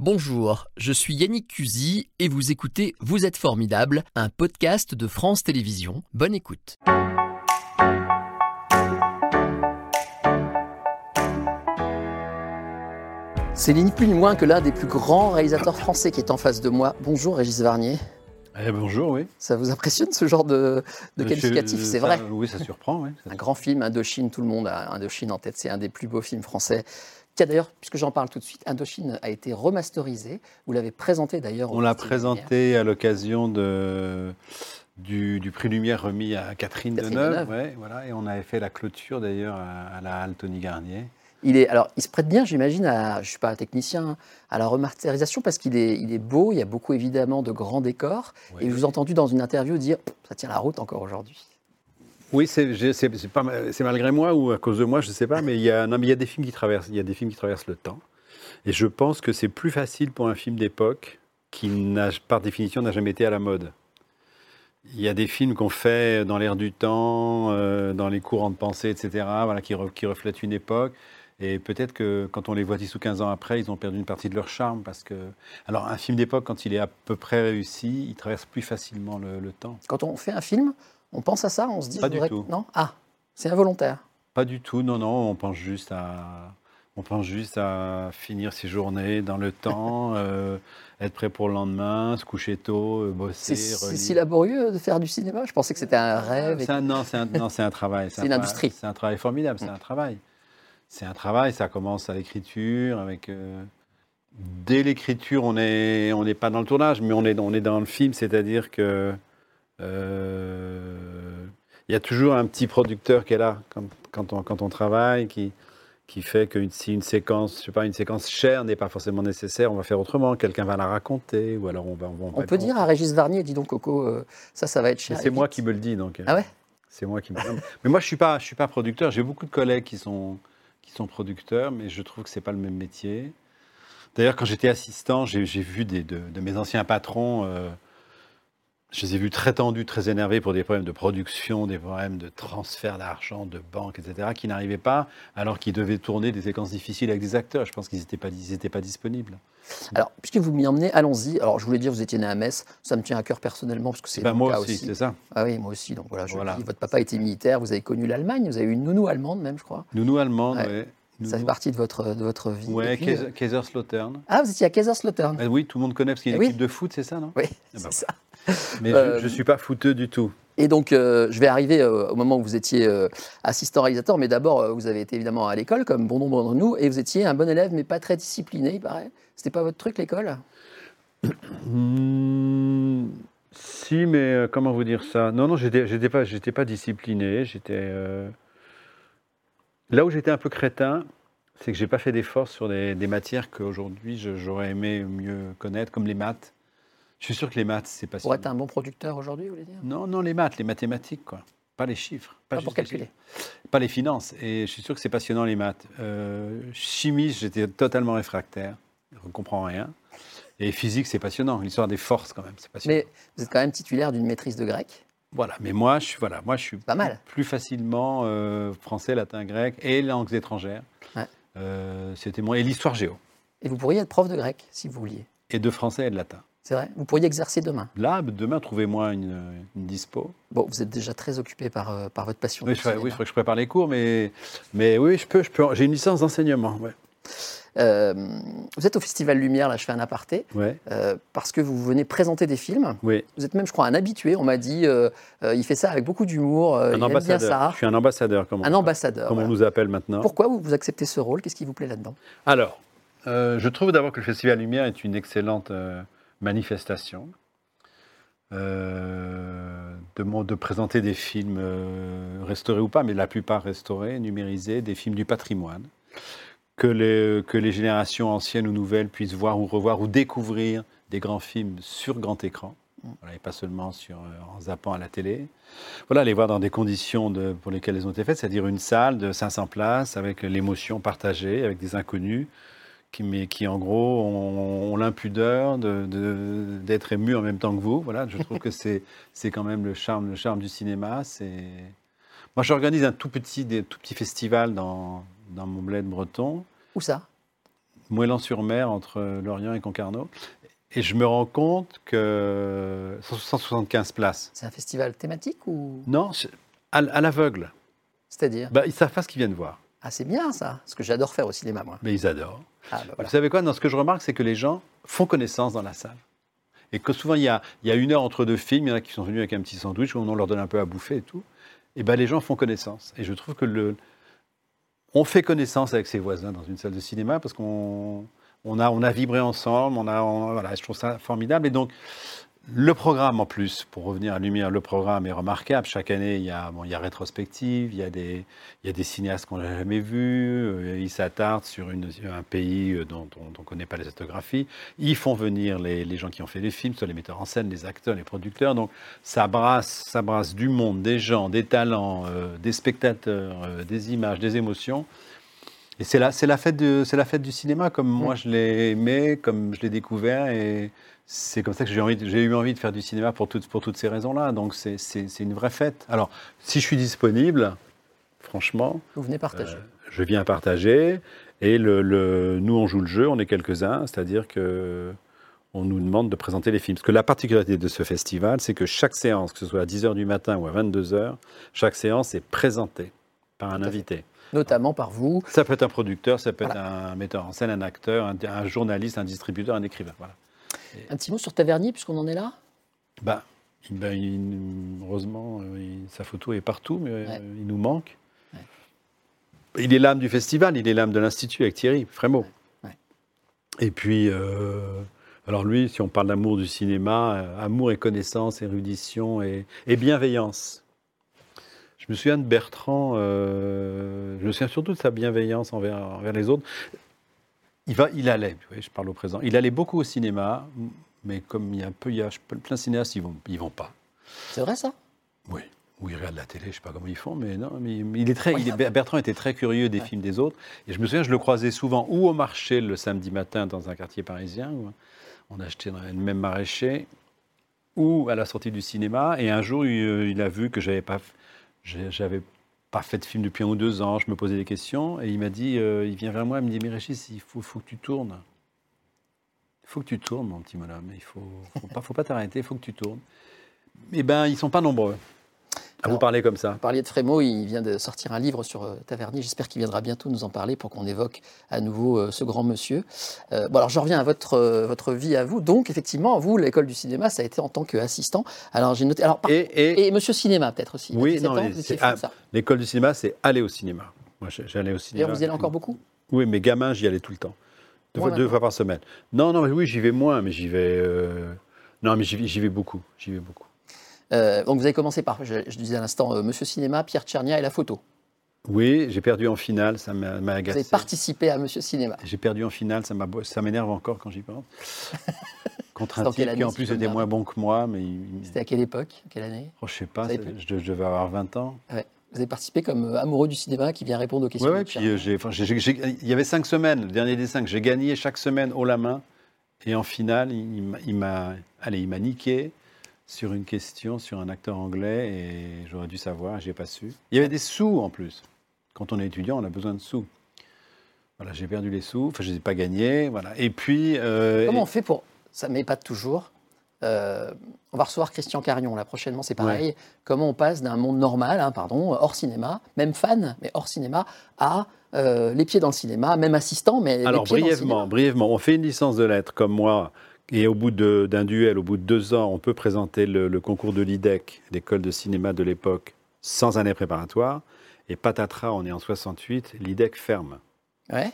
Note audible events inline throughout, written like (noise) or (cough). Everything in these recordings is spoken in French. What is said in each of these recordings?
Bonjour, je suis Yannick Cusy et vous écoutez Vous êtes formidable, un podcast de France Télévisions. Bonne écoute. C'est ni plus ni moins que l'un des plus grands réalisateurs français qui est en face de moi. Bonjour Régis Varnier. Eh, bonjour, oui. Ça vous impressionne ce genre de, de qualificatif, c'est vrai Oui, ça surprend. Oui, un grand film, Indochine, tout le monde a Indochine en tête, c'est un des plus beaux films français qui a d'ailleurs, puisque j'en parle tout de suite, Indochine a été remasterisé. Vous l'avez présenté d'ailleurs. On l'a présenté à l'occasion de, du, prix Lumière remis à Catherine, Deneuve. Ouais, voilà, et on avait fait la clôture d'ailleurs à, la halle Tony Garnier. Il est, alors, il se prête bien, j'imagine, à, je ne suis pas un technicien, à la remasterisation parce qu'il est, il est beau, il y a beaucoup évidemment de grands décors. Et je vous ai entendu dans une interview dire, ça tient la route encore aujourd'hui. Oui, c'est malgré moi ou à cause de moi, je ne sais pas, mais il y, a, des films qui traversent, le temps. Et je pense que c'est plus facile pour un film d'époque qui, par définition, n'a jamais été à la mode. Il y a des films qu'on fait dans l'air du temps, euh, dans les courants de pensée, etc., voilà, qui, reflètent une époque. Et peut-être que quand on les voit 10 ou 15 ans après, ils ont perdu une partie de leur charme. Parce que... Alors, un film d'époque, quand il est à peu près réussi, il traverse plus facilement le, le temps. Quand on fait un film, on pense à ça On se dit Pas du tout. Non? Ah, c'est involontaire. Pas du tout, non, non. On pense juste à, on pense juste à finir ses journées dans le temps, (laughs) euh, être prêt pour le lendemain, se coucher tôt, euh, bosser. C'est si laborieux de faire du cinéma? Je pensais que c'était un rêve. Un, non, c'est un, un, travail. (laughs) C'est une industrie. C'est un travail formidable, c'est mm. un travail. C'est un travail, ça commence à l'écriture, avec. Euh, dès l'écriture, on n'est on pas dans le tournage, mais on est, on est dans le film, c'est-à-dire que il y a toujours un petit producteur qui est là quand, on, quand on travaille, qui, qui fait que si une séquence, je sais pas, une séquence chère n'est pas forcément nécessaire, on va faire autrement. Quelqu'un va la raconter, ou alors on va. On, peut dire à Régis Varnier, dis donc Coco, euh, ça, ça va être cher. C'est moi qui me le dis, donc. Ah ouais? C'est moi qui me. mais moi, je suis pas, je suis pas producteur. J'ai beaucoup de collègues qui sont, qui sont producteurs, mais je trouve que c'est pas le même métier. D'ailleurs, quand j'étais assistant, j'ai vu des, de, mes anciens patrons. Euh, je les ai vus très tendus, très énervés pour des problèmes de production, des problèmes de transfert d'argent, de banque, etc., qui n'arrivaient pas alors qu'ils devaient tourner des séquences difficiles avec des acteurs. Je pense qu'ils n'étaient pas, pas disponibles. Alors, puisque vous m'y emmenez, allons-y. Alors, je voulais dire, vous étiez né à Metz. Ça me tient à cœur personnellement, parce que c'est ben moi aussi, c'est ça. Ah oui, moi aussi. Donc voilà, je Dis, votre papa était militaire, vous avez connu l'Allemagne, vous avez eu une nounou allemande même, je crois. Nounou allemande, oui. Ça fait partie de votre, de votre vie. Oui, Kaiserslautern. Ah, vous étiez à Kaiserslautern. Ah oui, tout le monde connaît parce qu'il y a une équipe de foot, c'est ça, non? Oui, ah bah c'est ça. Mais je ne suis pas fouteux du tout. Et donc, euh, je vais arriver euh, au moment où vous étiez euh, assistant réalisateur, mais d'abord, vous avez été évidemment à l'école, comme bon nombre d'entre nous, et vous étiez un bon élève, mais pas très discipliné, il paraît. C'était pas votre truc, l'école? Hmm, Si, mais comment vous dire ça? Non, non, j'étais, pas, pas discipliné. J'étais là où j'étais un peu crétin, c'est que j'ai pas fait d'efforts sur des, des matières qu'aujourd'hui j'aurais aimé mieux connaître, comme les maths. Je suis sûr que les maths, c'est pas Pour être un bon producteur aujourd'hui, vous voulez dire? Non, non, les maths, les mathématiques, quoi. Pas les chiffres. Pas, pour calculer. Pas les finances. Et je suis sûr que c'est passionnant, les maths. Euh, chimie, j'étais totalement réfractaire. Je ne comprends rien. Et physique, c'est passionnant. L'histoire des forces, quand même, c'est passionnant. Mais vous êtes quand même titulaire d'une maîtrise de grec voilà, mais moi, je suis, voilà, moi, je suis pas mal. plus facilement euh, français, latin, grec et langues étrangères. Euh, c'était moi et l'histoire géo. Et vous pourriez être prof de grec si vous vouliez. Et de français et de latin. C'est vrai Vous pourriez exercer demain Là, demain, trouvez-moi une, dispo. Bon, vous êtes déjà très occupé par, euh, par votre passion. Oui, je, oui, que je prépare les cours, mais, mais oui, je peux. Je peux J'ai une licence d'enseignement. Ouais. Euh, vous êtes au Festival Lumière, là je fais un aparté, ouais. euh, parce que vous venez présenter des films. Oui. Vous êtes même, je crois, un habitué. On m'a dit, il fait ça avec beaucoup d'humour. un ambassadeur. ça. Je suis un ambassadeur. Comment un ambassadeur. Comme on nous appelle maintenant. Pourquoi vous, vous acceptez ce rôle? Qu'est-ce qui vous plaît là-dedans? Alors, je trouve d'abord que le Festival Lumière est une excellente manifestation, euh, de, présenter des films euh, restaurés ou pas, mais la plupart restaurés, numérisés, des films du patrimoine, que les, générations anciennes ou nouvelles puissent voir ou revoir ou découvrir des grands films sur grand écran. Et pas seulement euh, en zappant à la télé. Voilà, les voir dans des conditions pour lesquelles elles ont été faites, c'est-à-dire une salle de 500 places avec l'émotion partagée, avec des inconnus, qui, mais qui en gros ont, l'impudeur d'être de, émus en même temps que vous. Voilà, je trouve que c'est (laughs) quand même le charme, le charme du cinéma. Moi, j'organise un tout petit, des, tout petit festival dans, dans mon bled breton. Où ça? Moëlan-sur-Mer, entre Lorient et Concarneau. Et je me rends compte que 175 places. C'est un festival thématique ou? Non, à, l'aveugle. C'est-à-dire? Bah, Ils savent pas ce qu'ils viennent voir. Ah, c'est bien ça, ce que j'adore faire au cinéma, moi. Mais ils adorent. Ah, bah, Vous savez quoi? Dans ce que je remarque, c'est que les gens font connaissance dans la salle. Et que souvent, il y, a, il y a une heure entre deux films, il y en a qui sont venus avec un petit sandwich, où on leur donne un peu à bouffer et tout. Et ben, les gens font connaissance. Et je trouve que le, on fait connaissance avec ses voisins dans une salle de cinéma parce qu'on on a, on a vibré ensemble, on a, voilà, je trouve ça formidable. Et donc, le programme en plus, pour revenir à Lumière, le programme est remarquable. Chaque année, il y a, bon, il y a rétrospective, il y a des, il y a des cinéastes qu'on n'a jamais vus, euh, ils s'attardent sur une, un pays euh, dont on ne connaît pas les photographies. Ils font venir les, les, gens qui ont fait les films, soit les metteurs en scène, les acteurs, les producteurs. Donc ça brasse, ça brasse du monde, des gens, des talents, euh, des spectateurs, des images, des émotions. Et c'est la, la, fête la fête du cinéma, comme moi je l'ai aimé, comme je l'ai découvert. Et c'est comme ça que j'ai, envie, j'ai eu envie de faire du cinéma pour, toutes, pour toutes ces raisons-là. Donc c'est, une vraie fête. Alors, si je suis disponible, franchement. Vous venez partager. Euh, je viens partager. Et le, nous, on joue le jeu, on est quelques-uns. C'est-à-dire que. On nous demande de présenter les films. Parce que la particularité de ce festival, c'est que chaque séance, que ce soit à 10h du matin ou à 22h, chaque séance est présentée par un invité notamment par vous. Ça peut être un producteur, ça peut être un metteur en scène, un acteur, un, journaliste, un distributeur, un écrivain. Voilà. Un petit mot sur Tavernier, puisqu'on en est là? Bah, ben, Heureusement, euh, sa photo est partout, mais euh, il nous manque. Il est l'âme du festival, il est l'âme de l'Institut avec Thierry Frémaux. Et puis, euh, alors lui, si on parle d'amour du cinéma, amour et connaissance, érudition et, et bienveillance. Je me souviens de Bertrand, je me souviens surtout de sa bienveillance envers, envers les autres. Il, va, il allait, je parle au présent, il allait beaucoup au cinéma, mais comme il y a un peu, il y a plein de cinéastes, ils ne vont, ils vont pas. C'est vrai ça? Oui. Ou ils regardent la télé, je ne sais pas comment ils font, mais non. Mais il est très, Bertrand était très curieux des films des autres. Et je me souviens, je le croisais souvent ou au marché le samedi matin dans un quartier parisien, où on achetait le même maraîcher, ou à la sortie du cinéma. Et un jour, il, il a vu que j'avais pas, j'avais pas fait de film depuis un ou deux ans, je me posais des questions, et il m'a dit, euh, il vient vers moi, il me dit, mais il faut, que tu tournes. Il faut que tu tournes, mon petit bonhomme. Il faut, faut pas, t'arrêter, il faut que tu tournes. Eh ben, ils sont pas nombreux. À vous parler comme ça. Vous parliez de Frémaux, il vient de sortir un livre sur euh, Tavernier. J'espère qu'il viendra bientôt nous en parler pour qu'on évoque à nouveau euh, ce grand monsieur. Euh, bon, alors je reviens à votre, votre vie à vous. Donc, effectivement, vous, l'école du cinéma, ça a été en tant qu'assistant. Alors, j'ai noté. Alors, et, et, Monsieur Cinéma, peut-être aussi. Oui, non, l'école du cinéma, c'est aller au cinéma. Moi, j'allais au cinéma. Et vous y allez encore beaucoup? Oui, mais gamin, j'y allais tout le temps. Deux, fois, deux fois, par semaine. Non, non, mais oui, j'y vais moins, mais j'y vais. Non, mais j'y vais beaucoup. J'y vais beaucoup. Euh, donc vous avez commencé par, je, disais à l'instant, euh, Monsieur Cinéma, Pierre Tchernia et la photo. Oui, j'ai perdu en finale, ça m'a agacé. Vous avez participé à Monsieur Cinéma. J'ai perdu en finale, ça m'énerve encore quand j'y pense. (laughs) Contre un type qui en plus était moins bon que moi. mais C'était à quelle époque Quelle année? Oh, Je sais pas, je, devais avoir 20 ans. Vous avez participé comme euh, amoureux du cinéma qui vient répondre aux questions. Oui, puis il y avait cinq semaines, le dernier des cinq. J'ai gagné chaque semaine haut la main. Et en finale, il m'a niqué sur une question sur un acteur anglais et j'aurais dû savoir, j'ai pas su. Il y avait des sous en plus. Quand on est étudiant, on a besoin de sous. Voilà, j'ai perdu les sous, enfin je les ai pas gagnés, voilà. Et puis euh, comment on fait pour ça pas toujours euh, on va recevoir Christian Carion là prochainement, c'est pareil. Comment on passe d'un monde normal, hein, pardon, hors cinéma, même fan, mais hors cinéma, à euh, les pieds dans le cinéma, même assistant, mais alors les pieds brièvement, dans le brièvement, on fait une licence de lettres comme moi et au bout d'un duel, au bout de deux ans, on peut présenter le, concours de l'IDEC, l'école de cinéma de l'époque, sans année préparatoire. Et patatras, on est en 68, l'IDEC ferme. Ouais.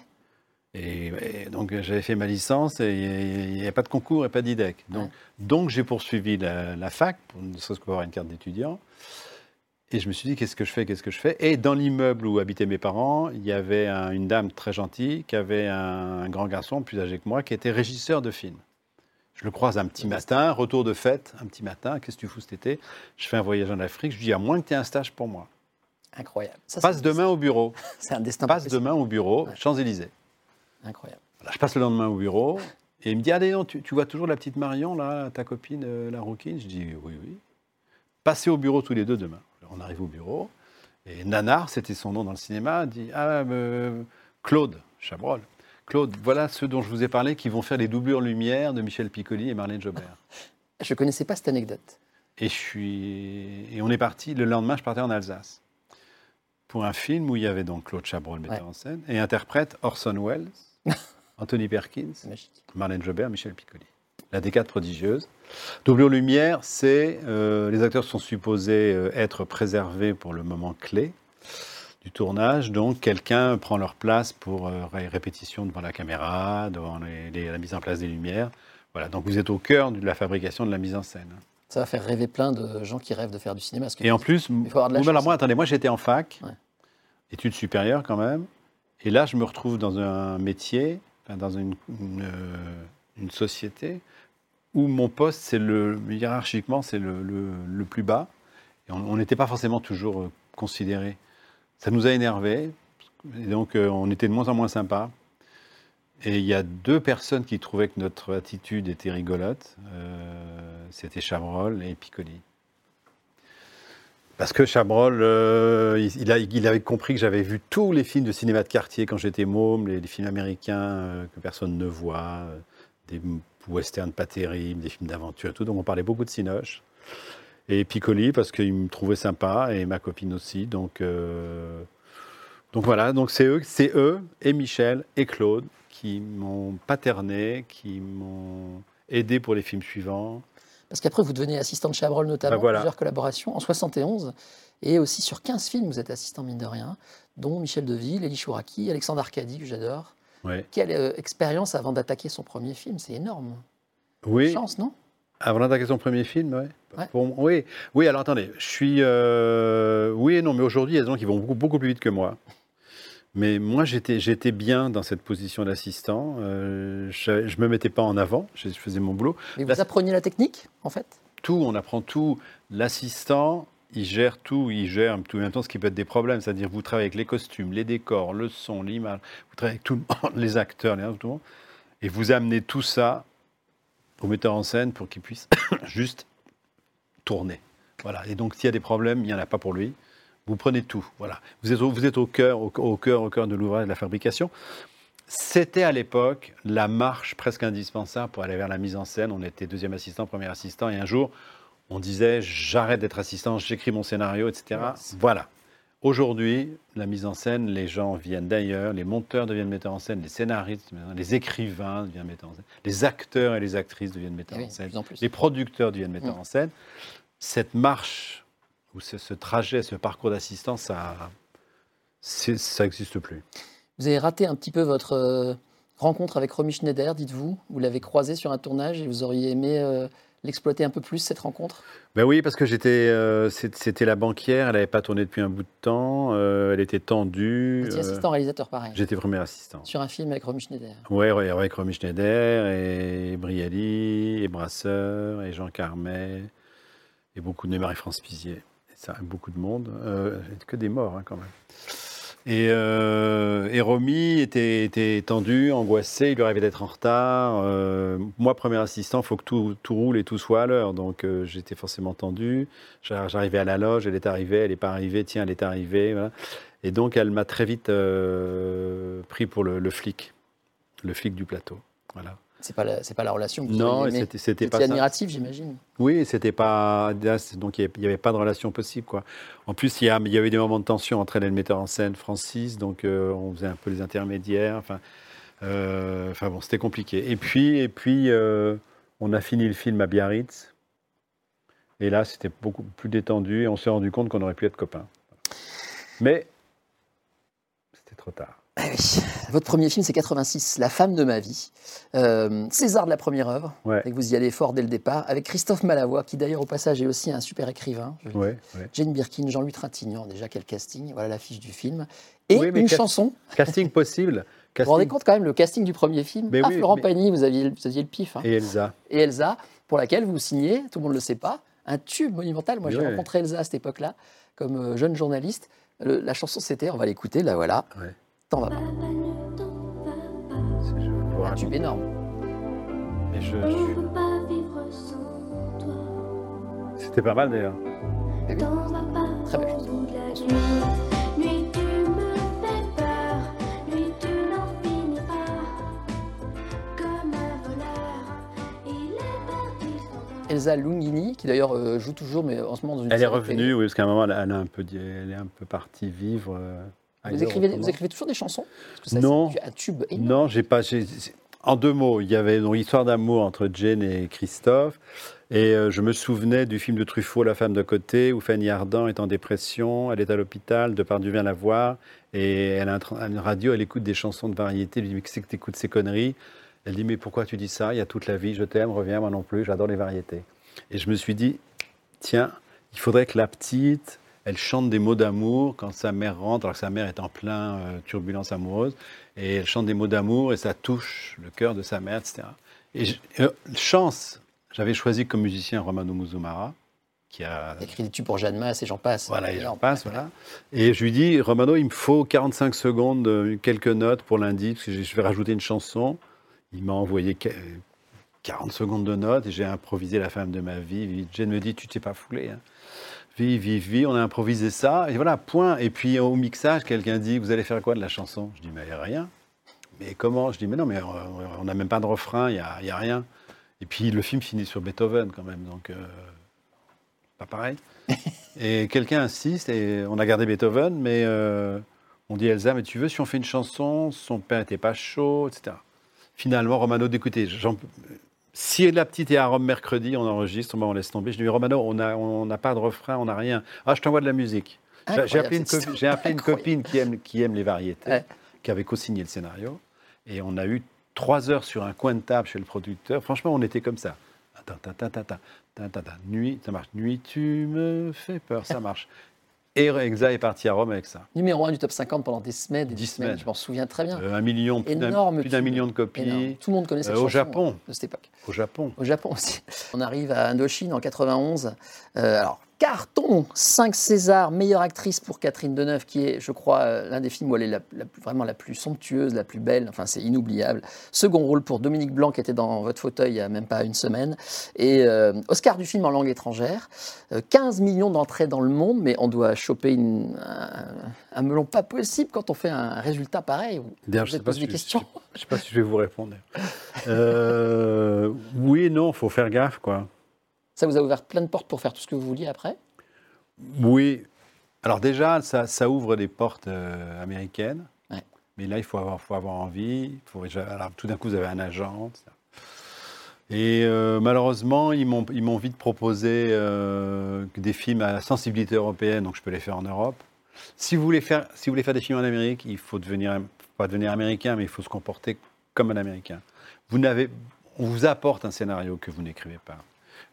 Et, donc j'avais fait ma licence et il n'y a pas de concours et pas d'IDEC. Donc, donc j'ai poursuivi la, fac, pour, ne serait-ce avoir une carte d'étudiant. Et je me suis dit, qu'est-ce que je fais, qu'est-ce que je fais? Et dans l'immeuble où habitaient mes parents, il y avait une dame très gentille qui avait un, grand garçon plus âgé que moi qui était régisseur de films. Je le croise un petit matin, retour de fête, un petit matin, qu'est-ce que tu fous cet été? Je fais un voyage en Afrique, je lui dis, à moins que tu aies un stage pour moi. Incroyable. Passe demain au bureau. (laughs) C'est un destin. Passe demain au bureau, Champs-Élysées. Incroyable. je passe le lendemain au bureau, et il me dit, allez, non, tu, vois toujours la petite Marion, là, ta copine, euh, la rouquine? Je dis, oui, oui. Passez au bureau tous les deux demain. On arrive au bureau, et Nanar, c'était son nom dans le cinéma, dit, ah, euh, Claude Chabrol. Claude, voilà ceux dont je vous ai parlé qui vont faire les doublures lumière de Michel Piccoli et Marlène Jobert. (laughs) Je ne connaissais pas cette anecdote. Et, je suis... et on est parti, le lendemain, je partais en Alsace pour un film où il y avait donc Claude Chabrol, metteur Ouais. en scène, et interprète Orson Welles, (laughs) Anthony Perkins. Marlène Jobert, Michel Piccoli. La décade prodigieuse. Doublure lumière, c'est euh, les acteurs sont supposés euh, être préservés pour le moment clé du tournage, donc quelqu'un prend leur place pour euh, ré- répétition devant la caméra, devant les- les- la mise en place des lumières. Voilà, donc vous êtes au cœur de la fabrication de la mise en scène. Ça va faire rêver plein de gens qui rêvent de faire du cinéma. parce que Et en plus, alors moi, attendez, moi j'étais en fac, Ouais. études supérieures quand même, et là je me retrouve dans un métier, dans une, une, euh, une société où mon poste, c'est le hiérarchiquement, c'est le, le- le plus bas, et on on n'était pas forcément toujours euh, considéré. Ça nous a énervés, et donc euh, on était de moins en moins sympa. Et il y a deux personnes qui trouvaient que notre attitude était rigolote. euh, C'était Chabrol et Piccoli. Parce que Chabrol, euh, il, avait compris que j'avais vu tous les films de cinéma de quartier quand j'étais môme, les, films américains que personne ne voit, des westerns pas terribles, des films d'aventure et tout. Donc on parlait beaucoup de Cinoche. Et Piccoli, parce qu'il me trouvait sympa, et ma copine aussi. Donc, euh, donc voilà, donc c'est eux, c'est eux, et Michel, et Claude, qui m'ont paterné, qui m'ont aidé pour les films suivants. Parce qu'après, vous devenez assistant de Chabrol, notamment, voilà. plusieurs collaborations en 71. Et aussi sur 15 films, vous êtes assistant, mine de rien, dont Michel Deville, Elie Chouraki, Alexandre Arcadi, que j'adore. Ouais. Quelle euh, expérience avant d'attaquer son premier film C'est énorme. Oui, Chance, non? Avant d'attaquer son premier film, ouais. Ouais. Pour- oui. oui, alors attendez, je suis. euh, oui et non, mais aujourd'hui, il y a des gens qui vont beaucoup, beaucoup plus vite que moi. Mais moi, j'étais j'étais bien dans cette position d'assistant. Euh, je ne me mettais pas en avant, je, je faisais mon boulot. Mais Là, vous appreniez la technique, en fait? Tout, on apprend tout. L'assistant, il gère tout, il gère tout en même temps ce qui peut être des problèmes. C'est-à-dire, vous travaillez avec les costumes, les décors, le son, l'image, vous travaillez avec tout le monde, (laughs) les acteurs, les, tout le monde, et vous amenez tout ça au metteur en scène pour qu'il puisse (coughs) juste tourner. Voilà. Et donc, s'il y a des problèmes, il n'y en a pas pour lui. Vous prenez tout. Voilà. Vous êtes au, vous êtes au cœur, au, au cœur, au cœur de l'ouvrage, de la fabrication. C'était à l'époque la marche presque indispensable pour aller vers la mise en scène. On était deuxième assistant, premier assistant, et un jour, on disait j'arrête d'être assistant, j'écris mon scénario, etc. Voilà. Aujourd'hui, la mise en scène, les gens viennent d'ailleurs, les monteurs deviennent metteurs en scène, les scénaristes, les écrivains deviennent metteurs en scène, les acteurs et les actrices deviennent metteurs Eh oui, en scène, en les producteurs deviennent metteurs Mm. en scène. Cette marche, ou ce, ce trajet, ce parcours d'assistance, ça n'existe plus. Vous avez raté un petit peu votre euh, rencontre avec Romy Schneider, dites-vous. Vous l'avez croisé sur un tournage et vous auriez aimé euh, l'exploiter un peu plus, cette rencontre? Ben oui, parce que j'étais, euh, c'était la banquière, elle n'avait pas tourné depuis un bout de temps, euh, elle était tendue. Étiez euh, assistant réalisateur, pareil. J'étais premier assistant. Sur un film avec Romy Schneider. Ouais, ouais, avec Romy Schneider et Brialy et Brasseur et Jean Carmet et beaucoup de Marie-France Pizier. Et ça, beaucoup de monde. Que des morts, hein, quand même. Et, euh, et Romy était, tendu, angoissé, il lui arrivait d'être en retard. Euh, moi, premier assistant, il faut que tout, roule et tout soit à l'heure. Donc euh, j'étais forcément tendu. J'a- J'arrivais à la loge, elle est arrivée, elle n'est pas arrivée, tiens, elle est arrivée. Et donc elle m'a très vite pris pour le, le flic, le flic du plateau. Voilà. C'est pas la, c'est pas la relation que vous Non, c'était c'était pas admiratif, j'imagine. Oui, c'était pas. Donc il n'y avait pas de relation possible. Quoi. En plus, il y, a- il y avait des moments de tension entre elle et le metteur en scène, Francis. Donc euh, on faisait un peu les intermédiaires. Enfin, euh, enfin bon, c'était compliqué. Et puis, et puis euh, on a fini le film à Biarritz. Et là, c'était beaucoup plus détendu et on s'est rendu compte qu'on aurait pu être copains. Mais c'était trop tard. Ah oui. Votre premier film, c'est 86, La femme de ma vie. Euh, César de la première œuvre. Ouais. Et que vous y allez fort dès le départ, avec Christophe Malavoie, qui d'ailleurs au passage est aussi un super écrivain. je. Ouais, ouais. Jane Birkin, Jean-Louis Trintignant, déjà quel casting, voilà l'affiche du film. Et Oui, une chanson. Casting possible. (laughs) Vous vous rendez Casting compte quand même le casting du premier film Mais Ah, oui, Florent mais- Pagny, vous aviez, vous aviez le pif. hein. et Elsa. Et Elsa, pour laquelle vous signez, tout le monde ne le sait pas, un tube monumental. Moi, j'ai rencontré Elsa à cette époque-là, comme euh, jeune journaliste. Le- la chanson, c'était, on va l'écouter, là voilà, Ouais t'en vas pas. C'est un tube énorme. C'était pas mal d'ailleurs. Très belle chose. Elsa Lungini, qui d'ailleurs euh, joue toujours, mais en ce moment dans une. Elle est revenue, oui, parce qu'à un moment, elle, a un peu, elle est un peu partie vivre. Euh, vous écrivez, vous autrement. écrivez toujours des chansons? Parce que ça, Non. C'est un tube énorme. Non, j'ai pas. En deux mots, il y avait donc histoire d'amour entre Jane et Christophe, et euh, je me souvenais du film de Truffaut, La femme de côté, où Fanny Ardant est en dépression, elle est à l'hôpital, Depardieu vient la voir, et elle a une radio, elle écoute des chansons de variété, elle lui dit mais qu'est-ce que t'écoutes ces conneries? Elle dit mais pourquoi tu dis ça? Il y a toute la vie, je t'aime, reviens moi non plus, j'adore les variétés. Et je me suis dit tiens, il faudrait que la petite, elle chante des mots d'amour quand sa mère rentre, alors que sa mère est en plein euh, turbulence amoureuse, et elle chante des mots d'amour et ça touche le cœur de sa mère, etc. Et je- euh, chance, j'avais choisi comme musicien Romano Muzumara, qui a écrit des tubes pour Jeanne Masse et j'en passe. voilà, et j'en passe, voilà. Et je lui dis, Romano, il me faut 45 secondes, euh, quelques notes pour lundi, parce que je vais rajouter une chanson. Il m'a envoyé que- 40 secondes de notes et j'ai improvisé la femme de ma vie. Jane me dit, tu t'es pas foulé. Hein. Vie, vie, vie, on a improvisé ça, et voilà, point. Et puis au mixage, quelqu'un dit, vous allez faire quoi de la chanson? Je dis, mais rien. Mais comment? Je dis, mais non, mais euh, on n'a même pas de refrain, il n'y a, il y a rien. Et puis le film finit sur Beethoven quand même, donc euh, pas pareil. (laughs) Et quelqu'un insiste, et on a gardé Beethoven, mais euh, on dit Elsa, mais tu veux, si on fait une chanson, son père n'était pas chaud, etc. Finalement, Romano j'en- si la petite est à Rome mercredi, on enregistre, on laisse tomber. Je lui dis, Romano, on n'a on n'a pas de refrain, on n'a rien. Ah, je t'envoie de la musique. J'ai- appelé, une, j'ai appelé copine qui aime, qui aime les variétés, Ouais. qui avait co-signé le scénario. Et on a eu trois heures sur un coin de table chez le producteur. Franchement, on était comme ça. Attends, attends, attends, attends, attends, attends. Nuit, ça marche. Nuit, tu me fais peur, ça marche. Et Exa est parti à Rome avec ça. Numéro 1 du top 50 pendant des semaines et des 10 semaines. semaines. Je m'en souviens très bien. Euh, un million, plus d'un Énorme plus d'un tube. million de copies. Énorme. Tout le monde connaît cette Euh, au chanson Japon. de cette époque. Au Japon. Au Japon aussi. On arrive à Indochine en 91. Euh, alors, carton 5 Césars, meilleure actrice pour Catherine Deneuve, qui est, je crois, euh, l'un des films où elle est la- la plus- vraiment la plus somptueuse, la plus belle. Enfin, c'est inoubliable. Second rôle pour Dominique Blanc, qui était dans votre fauteuil il n'y a même pas une semaine. Et euh, Oscar du film en langue étrangère. Euh, 15 millions d'entrées dans le monde, mais on doit choper une- un, un melon pas possible quand on fait un résultat pareil. Vous D'ailleurs, je êtes sais pas si je- questions Je ne sais pas si je vais vous répondre. Euh, oui et non, faut faire gaffe, quoi. Ça vous a ouvert plein de portes pour faire tout ce que vous vouliez après? Oui. Alors déjà, ça, ça ouvre des portes euh, américaines. Ouais. Mais là, il faut avoir, faut avoir envie. il Faut, alors, tout d'un coup, vous avez un agent. Et euh, malheureusement, ils m'ont ils m'ont vite proposé euh, des films à sensibilité européenne, donc je peux les faire en Europe. Si vous voulez faire, si vous voulez faire des films en Amérique, il faut devenir, pas devenir américain, mais il faut se comporter comme un américain. Vous n'avez, on vous apporte un scénario que vous n'écrivez pas.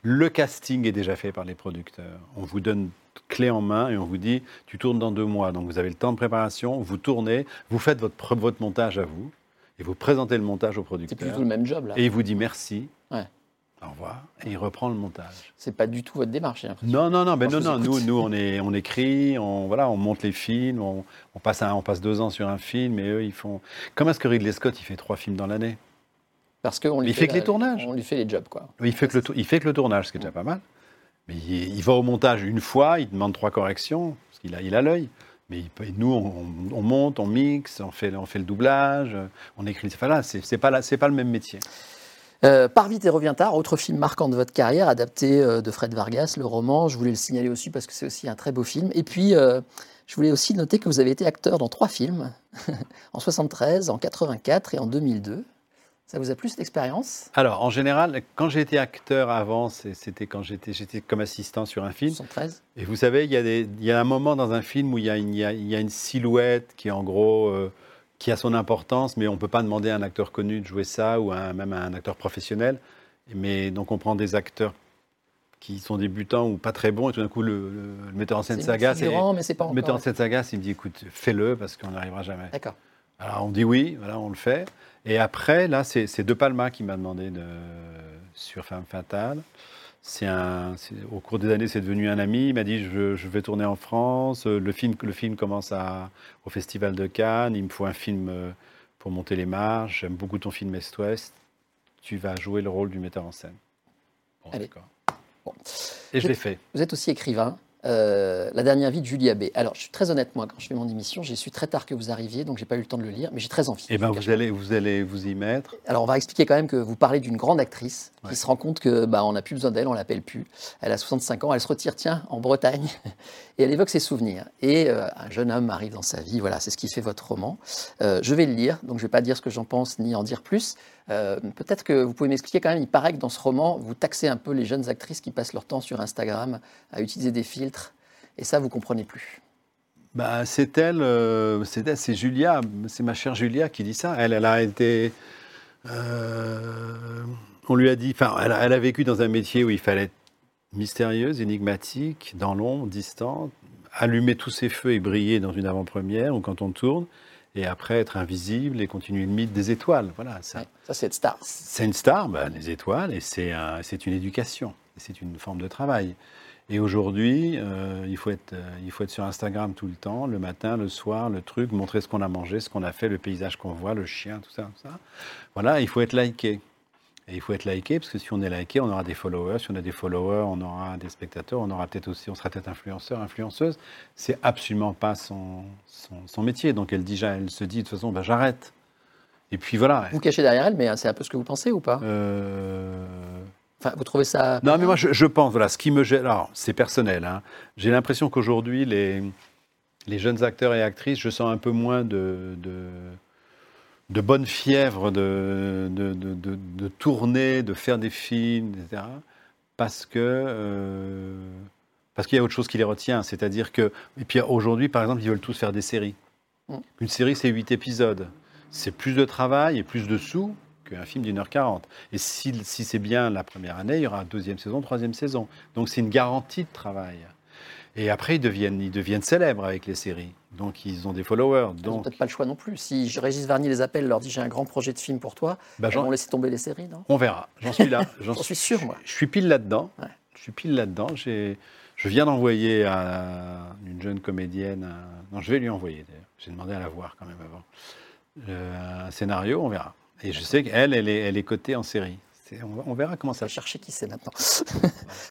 Le casting est déjà fait par les producteurs. On vous donne clé en main et on vous dit, tu tournes dans deux mois. Donc vous avez le temps de préparation, vous tournez, vous faites votre, votre montage à vous et vous présentez le montage au C'est producteur. plus du tout le même job là. Et il vous dit merci. Ouais. Au revoir. Et il reprend le montage. C'est pas du tout votre démarche, j'ai l'impression. Non, non, non, ben non, non. Nous, nous, on est, on écrit, on voilà, on monte les films, on, on passe un- on passe deux ans sur un film, et eux, ils font. Comment est-ce que Ridley Scott, il fait trois films dans l'année? Parce qu'on lui fait que la- les tournages. On lui fait les jobs, quoi. Il fait que le, il fait que le tournage, ce qui est déjà pas mal. Mais il, il va au montage une fois, il demande trois corrections, parce qu'il a, il a l'œil. Mais il peut- nous, on, on monte, on mixe, on fait, on fait le doublage, on écrit. Enfin là, c'est pas, pas le même métier. Euh, Pars vite et reviens tard, autre film marquant de votre carrière, adapté euh, de Fred Vargas, le roman. Je voulais le signaler aussi parce que c'est aussi un très beau film. Et puis, euh, je voulais aussi noter que vous avez été acteur dans trois films, (laughs) en 73, en 84 et en 2002. Ça vous a plu cette expérience? Alors, en général, quand été acteur avant, c'est- c'était quand j'étais j'étais comme assistant sur un film. 73 Et vous savez, il y, a des- il y a un moment dans un film où il y a une, il y a- il y a une silhouette qui, en gros, euh, qui a son importance, mais on ne peut pas demander à un acteur connu de jouer ça, ou à même à un acteur professionnel. Mais donc, on prend des acteurs qui sont débutants ou pas très bons, et tout d'un coup, le, le- le metteur en scène C'est s'agace. et- figurant, mais c'est pas Le metteur en scène s'agace, il me dit, écoute, fais-le, parce qu'on n'arrivera jamais. D'accord. Alors, on dit oui, voilà, on le fait. Et après, là, c'est De Palma qui m'a demandé de, sur Femme Fatale. C'est un, au cours des années, c'est devenu un ami. Il m'a dit je, je vais tourner en France. Le film, le film commence à, au Festival de Cannes. Il me faut un film euh, pour monter les marges. J'aime beaucoup ton film Est-Ouest. Tu vas jouer le rôle du metteur en scène. Bon, Allez. Bon. Et je l'ai fait. Vous êtes aussi écrivain. Euh, La dernière vie de Julia B. Alors, je suis très honnête, moi, quand je fais mon émission, j'ai su très tard que vous arriviez, donc j'ai pas eu le temps de le lire, mais j'ai très envie. Eh Je vous allez, vous allez vous y mettre. alors, on va expliquer quand même que vous parlez d'une grande actrice qui se rend compte que bah, on n'a plus besoin d'elle, on l'appelle plus. Elle a 65 ans, elle se retire, tiens, en Bretagne, (laughs) et elle évoque ses souvenirs. Et euh, un jeune homme arrive dans sa vie, voilà, c'est ce qui fait votre roman. Euh, je vais le lire, donc je ne vais pas dire ce que j'en pense ni en dire plus. Euh, Peut-être que vous pouvez m'expliquer quand même, il paraît que dans ce roman, vous taxez un peu les jeunes actrices qui passent leur temps sur Instagram à utiliser des filtres, et ça, vous comprenez plus. Bah, c'est elle, euh, c'est Julia, c'est ma chère Julia qui dit ça. Elle, elle a été. euh, on lui a dit. Enfin, elle, elle a vécu dans un métier où il fallait être mystérieuse, énigmatique, dans l'ombre, distante, allumer tous ses feux et briller dans une avant-première ou quand on tourne, et après être invisible et continuer le mythe des étoiles. Voilà, ça. Ouais, ça, c'est être star. C'est une star, bah, les étoiles, et c'est un- une éducation, c'est une forme de travail. Et aujourd'hui, euh, il, faut être, euh, il faut être sur Instagram tout le temps, le matin, le soir, le truc, montrer ce qu'on a mangé, ce qu'on a fait, le paysage qu'on voit, le chien, tout ça, tout ça. Voilà, il faut être liké. Et il faut être liké, parce que si on est liké, on aura des followers. Si on a des followers, on aura des spectateurs, on aura peut-être aussi, on sera peut-être influenceur, influenceuse. C'est absolument pas son, son, son métier. Donc elle, dit, elle se dit, de toute façon, bah, j'arrête. Et puis voilà. Vous cachez derrière elle, mais c'est un peu ce que vous pensez ou pas? Euh, Enfin, vous trouvez ça Non, mais moi, je, je pense, voilà, ce qui me gêne, alors, c'est personnel, hein. j'ai l'impression qu'aujourd'hui, les, les jeunes acteurs et actrices, je sens un peu moins de, de, de bonne fièvre de, de, de, de- tourner, de faire des films, etc., parce que... euh, parce qu'il y a autre chose qui les retient, c'est-à-dire que... Et puis aujourd'hui, par exemple, ils veulent tous faire des séries. Mm. Une série, c'est huit épisodes. C'est plus de travail et plus de sous qu'un film d'une heure quarante. Et si, si c'est bien la première année, il y aura deuxième saison, troisième saison. Donc c'est une garantie de travail. Et après, ils deviennent, ils deviennent célèbres avec les séries. Donc ils ont des followers. Ils n'ont Donc, peut-être pas le choix non plus. Si Régis Varnier les appelle, leur dit j'ai un grand projet de film pour toi, bah, ils vont laisser tomber les séries, non? On verra. J'en suis là. (laughs) J'en suis sûr, moi. Je suis pile là-dedans. Ouais. Je suis pile là-dedans. J'ai- Je viens d'envoyer à une jeune comédienne. un- Non, je vais lui envoyer d'ailleurs. J'ai demandé à la voir quand même avant. Euh, un scénario, on verra. Et je sais qu'elle, elle est, elle est cotée en série. On, verra comment Ça ça va chercher qui c'est maintenant. (laughs)